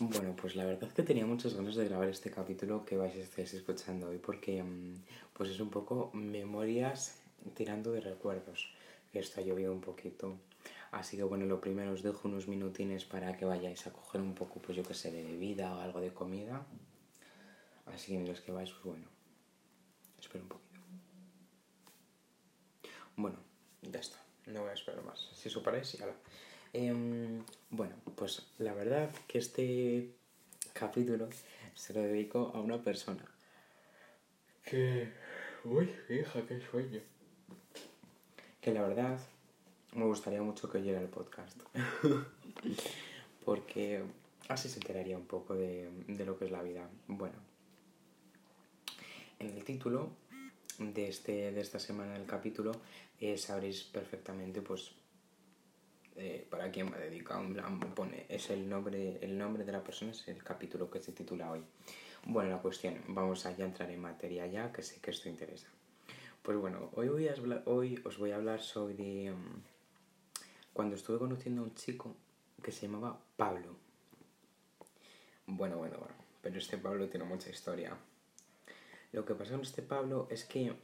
Bueno, pues la verdad es que tenía muchas ganas de grabar este capítulo que vais a estar escuchando hoy porque mm, pues es un poco memorias tirando de recuerdos, que esto ha llovido un poquito. Así que bueno, lo primero os dejo unos minutines para que vayáis a coger un poco, pues yo que sé, de bebida o algo de comida. Así que mientras que vais, pues bueno, espero un poquito. Bueno, ya está, no voy a esperar más. Si eso parece, ya la... Em, bueno, pues la verdad que este capítulo se lo dedico a una persona que... Uy, hija, qué sueño. Que la verdad me gustaría mucho que oyera el podcast. Porque así se enteraría un poco de, de lo que es la vida. Bueno, en el título de, este, de esta semana del capítulo eh, sabréis perfectamente pues eh, para quién va dedicado, pone, es el nombre, el nombre de la persona, es el capítulo que se titula hoy. Bueno, la cuestión, vamos a ya entrar en materia ya, que sé que esto interesa. Pues bueno, hoy, voy a hoy os voy a hablar sobre um, cuando estuve conociendo a un chico que se llamaba Pablo. Bueno, bueno, bueno, pero este Pablo tiene mucha historia. Lo que pasa con este Pablo es que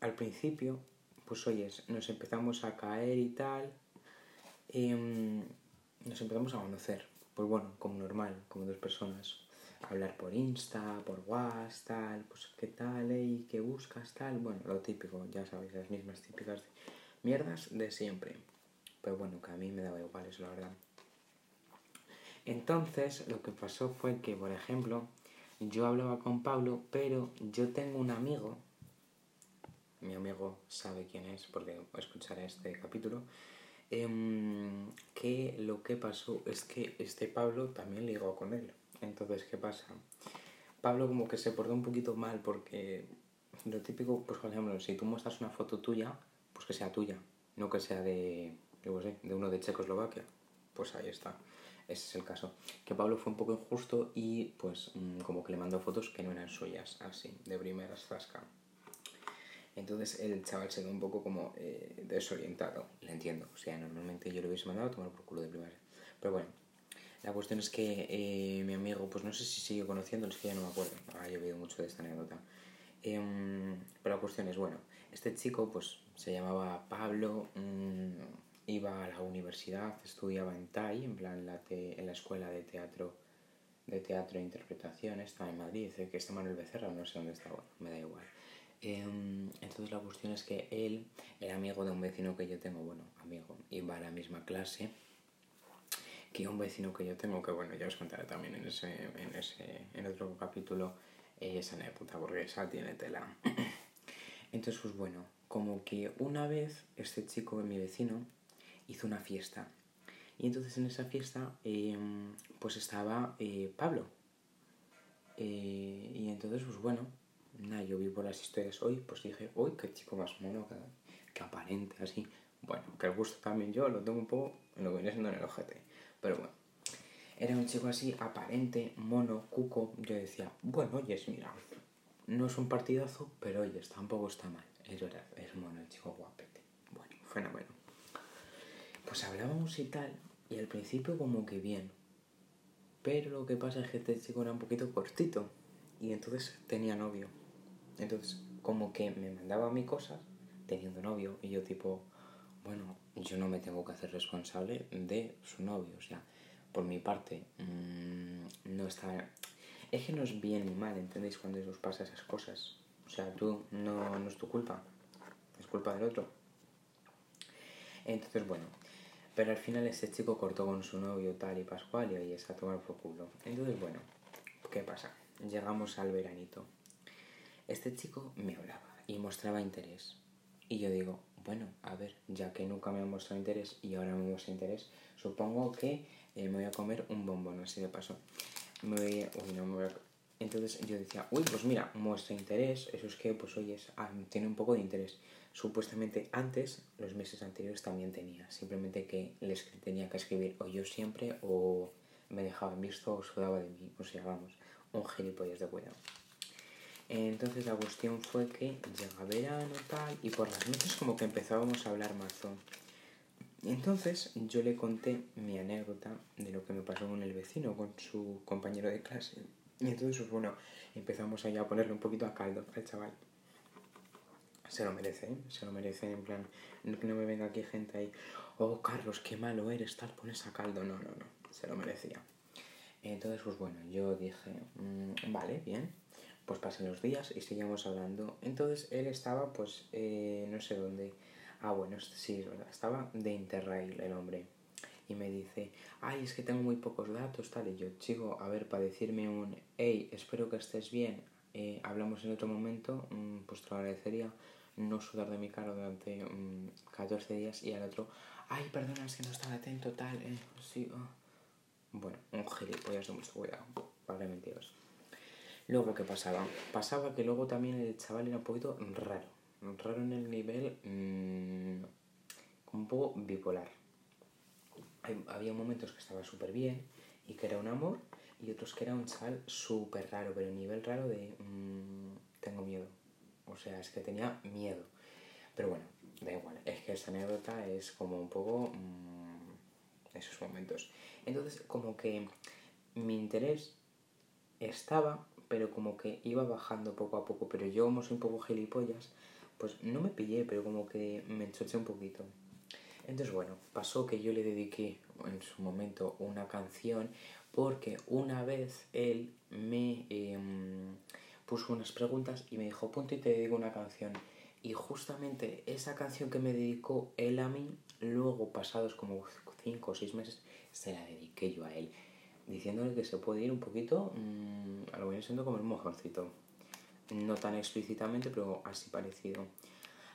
al principio, pues oyes, nos empezamos a caer y tal, Em, nos empezamos a conocer, pues bueno, como normal, como dos personas. Hablar por Insta, por WhatsApp, pues qué tal, y qué buscas, tal. Bueno, lo típico, ya sabéis, las mismas típicas mierdas de siempre. Pero bueno, que a mí me daba igual eso, la verdad. Entonces, lo que pasó fue que, por ejemplo, yo hablaba con Pablo, pero yo tengo un amigo, mi amigo sabe quién es porque escuchará este capítulo, Em, que lo que pasó es que este Pablo también ligó con él. Entonces, ¿qué pasa? Pablo como que se portó un poquito mal porque lo típico, pues por ejemplo, si tú muestras una foto tuya, pues que sea tuya, no que sea de, yo sé, de uno de Checoslovaquia. Pues ahí está. Ese es el caso. Que Pablo fue un poco injusto y pues mm, como que le mandó fotos que no eran suyas, así, de primeras zasca. Entonces el chaval se quedó un poco como eh, desorientado, le entiendo. O sea, normalmente yo le hubiese mandado a tomar por culo de primaria. Pero bueno, la cuestión es que eh, mi amigo, pues no sé si sigue conociendo, es que ya no me acuerdo. Ha llovido mucho de esta anécdota. Em, pero la cuestión es, bueno, este chico pues se llamaba Pablo, mm, iba a la universidad, estudiaba en TAI, en plan la en la escuela de teatro de teatro e interpretación, estaba en Madrid, que está Manuel Becerra, no sé dónde está, bueno, me da igual. Em, entonces la cuestión es que él era amigo de un vecino que yo tengo, bueno, amigo, iba a la misma clase que un vecino que yo tengo, que bueno, ya os contaré también en ese, en ese, en otro capítulo esa anécdota, porque esa tiene tela. Entonces, pues bueno, como que una vez este chico, mi vecino, hizo una fiesta. Y entonces en esa fiesta, em, pues estaba eh, Pablo. Eh, y entonces, pues bueno, nada, yo vi por las historias hoy, pues dije, uy, qué chico más mono, que, aparente, así. Bueno, que el gusto también yo lo tengo un poco lo que viene siendo en el ojete. Pero bueno, era un chico así, aparente, mono, cuco. Yo decía, bueno, oyes, mira, no es un partidazo, pero oyes, tampoco está mal. Es verdad, es mono el chico guapete. Bueno, fenómeno. Pues hablábamos y tal, y al principio como que bien. Pero lo que pasa es que este chico era un poquito cortito. Y entonces tenía novio. Entonces, como que me mandaba a mí cosas teniendo novio y yo tipo, bueno, yo no me tengo que hacer responsable de su novio. O sea, por mi parte, mmm, no está... Es que no es bien ni mal, ¿entendéis? Cuando os pasa esas cosas. O sea, tú no, no es tu culpa, es culpa del otro. Entonces, bueno, pero al final ese chico cortó con su novio tal y pascual y ahí está a tomar por culo. Entonces, bueno, ¿qué pasa? Llegamos al veranito. Este chico me hablaba y mostraba interés. Y yo digo, bueno, a ver, ya que nunca me ha mostrado interés y ahora me muestra interés, supongo que eh, me voy a comer un bombón, así de paso. Me voy, uy, no me voy a... Entonces yo decía, uy, pues mira, muestra interés, eso es que, pues oye, ah, tiene un poco de interés. Supuestamente antes, los meses anteriores también tenía, simplemente que les tenía que escribir o yo siempre o me dejaban visto o sudaba de mí, o sea, vamos, un gilipollas de cuidado. Entonces la cuestión fue que llega verano tal y por las noches como que empezábamos a hablar mazo. entonces yo le conté mi anécdota de lo que me pasó con el vecino, con su compañero de clase. Y entonces, pues bueno, empezamos ahí a ponerle un poquito a caldo al chaval. Se lo merece, ¿eh? Se lo merece, en plan, no que no me venga aquí gente ahí, oh Carlos, qué malo eres, tal, pones a caldo. No, no, no, se lo merecía. Entonces, pues bueno, yo dije, mm, vale, bien, pues pasen los días y seguimos hablando. Entonces él estaba, pues, eh, no sé dónde. Ah, bueno, sí, es verdad, estaba de Interrail el hombre. Y me dice, ay, es que tengo muy pocos datos, tal. Y yo, chico, a ver, para decirme un, hey, espero que estés bien, eh, hablamos en otro momento, mm, pues te agradecería no sudar de mi cara durante 14 mm, días. Y al otro, ay, perdona, es que no estaba atento, tal, eh, sí, oh". Bueno, un gilipollas de mucho cuidado, para mentiros. Luego, ¿qué pasaba? Pasaba que luego también el chaval era un poquito raro. Raro en el nivel, mmm, un poco bipolar. había momentos que estaba súper bien y que era un amor, y otros que era un chaval súper raro, pero nivel raro de mmm, tengo miedo. O sea, es que tenía miedo. Pero bueno, da igual, es que esa anécdota es como un poco mmm, esos momentos. Entonces, como que mi interés estaba, pero como que iba bajando poco a poco. Pero yo, como soy un poco gilipollas, pues no me pillé, pero como que me enchoché un poquito. Entonces, bueno, pasó que yo le dediqué en su momento una canción porque una vez él me em, puso unas preguntas y me dijo, ponte y te dedico una canción. Y justamente esa canción que me dedicó él a mí, luego pasados como 5 o 6 meses, se la dediqué yo a él, diciéndole que se puede ir un poquito mmm, a lo que siendo como el mejorcito. No tan explícitamente, pero así parecido.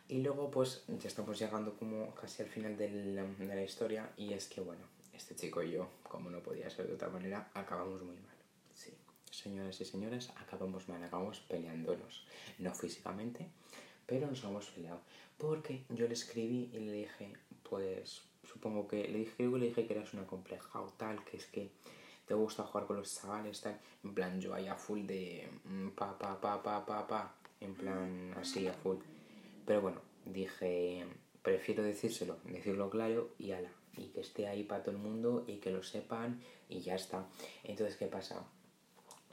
Y luego pues ya estamos llegando como casi al final del, de la historia y es que bueno, este chico y yo, como no podía ser de otra manera, acabamos muy mal. Sí, señoras y señores, acabamos mal, acabamos peleándonos. No físicamente, pero nos hemos peleado. Porque yo le escribí y le dije, pues supongo que le dije, le dije que eras una compleja o tal, que es que te gusta jugar con los chavales, tal. En plan, yo ahí a full de mm, pa, pa, pa, pa, pa, pa. En plan, así a full. Pero bueno, dije, prefiero decírselo, decirlo claro y ala. Y que esté ahí para todo el mundo y que lo sepan y ya está. Entonces, ¿qué pasa?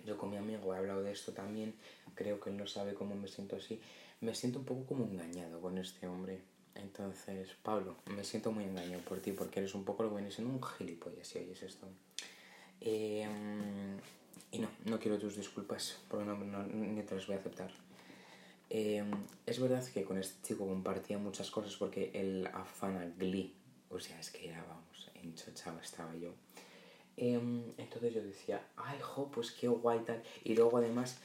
Yo con mi amigo he hablado de esto también, creo que él no sabe cómo me siento así. Me siento un poco como engañado con este hombre entonces, Pablo, me siento muy engañado por ti porque eres un poco lo que viene siendo un gilipollas si oyes esto. Em, y no, no quiero tus disculpas porque no, ni te las voy a aceptar. Em, es verdad que con este chico compartía muchas cosas porque el afana Glee, o sea, es que era, vamos, enchochado estaba yo. Em, entonces yo decía, ay, jo, pues qué guay tal. Y luego además,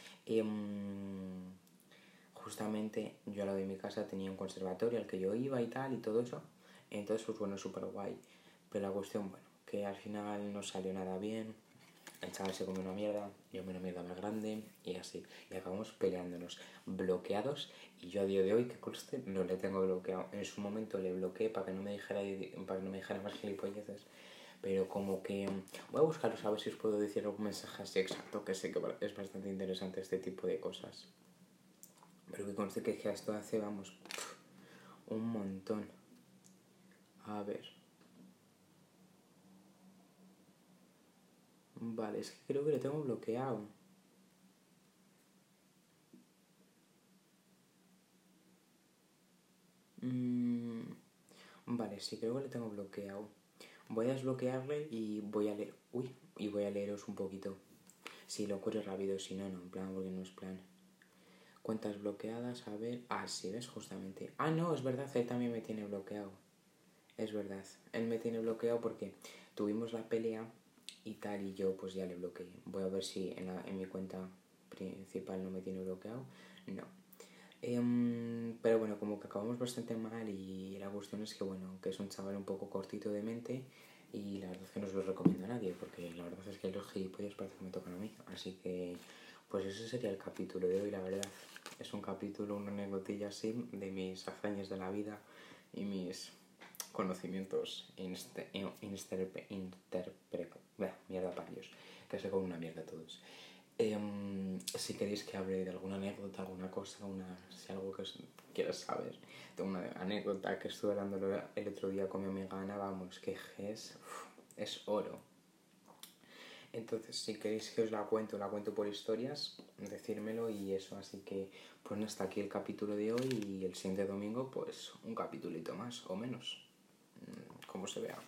justamente yo al lado de mi casa tenía un conservatorio al que yo iba y tal y todo eso. Entonces, pues bueno, súper guay. Pero la cuestión, bueno, que al final no salió nada bien. El chaval se comió una mierda, yo me una mierda más grande y así. Y acabamos peleándonos, bloqueados. Y yo a día de hoy, que conste, no le tengo bloqueado. En su momento le bloqueé para que no me dijera, para que no me dijera más gilipolleces. Pero como que voy a buscarlos a ver si os puedo decir algún mensaje así exacto, que sé que es bastante interesante este tipo de cosas. Pero que conste que esto hace, vamos, un montón. A ver. Vale, es que creo que le tengo bloqueado. Mm, vale, sí, creo que le tengo bloqueado. Voy a desbloquearle y voy a leer. Uy, y voy a leeros un poquito. Si lo ocurre rápido, si no, no, en plan, porque no es plan. Cuentas bloqueadas, a ver. Ah, sí, ves, justamente. Ah, no, es verdad, él también me tiene bloqueado. Es verdad, él me tiene bloqueado porque tuvimos la pelea y tal, y yo pues ya le bloqueé. Voy a ver si en, la, en mi cuenta principal no me tiene bloqueado. No. Em, pero bueno, como que acabamos bastante mal y la cuestión es que bueno, que es un chaval un poco cortito de mente y la verdad es que no se lo recomiendo a nadie porque la verdad es que los gilipollas parece que me tocan a mí. Así que pues ese sería el capítulo de hoy, la verdad. Es un capítulo, una anécdotilla así de mis hazañas de la vida y mis conocimientos mierda para ellos, que se con una mierda todos. Em, si queréis que hable de alguna anécdota, alguna cosa, una, si algo que os quieras saber, tengo una anécdota que estuve hablando el otro día con mi amiga Ana, vamos, que es, es oro. Entonces, si queréis que os la cuento, la cuento por historias, decírmelo y eso. Así que, pues hasta aquí el capítulo de hoy y el siguiente domingo, pues un capítulito más o menos, mm, como se vea.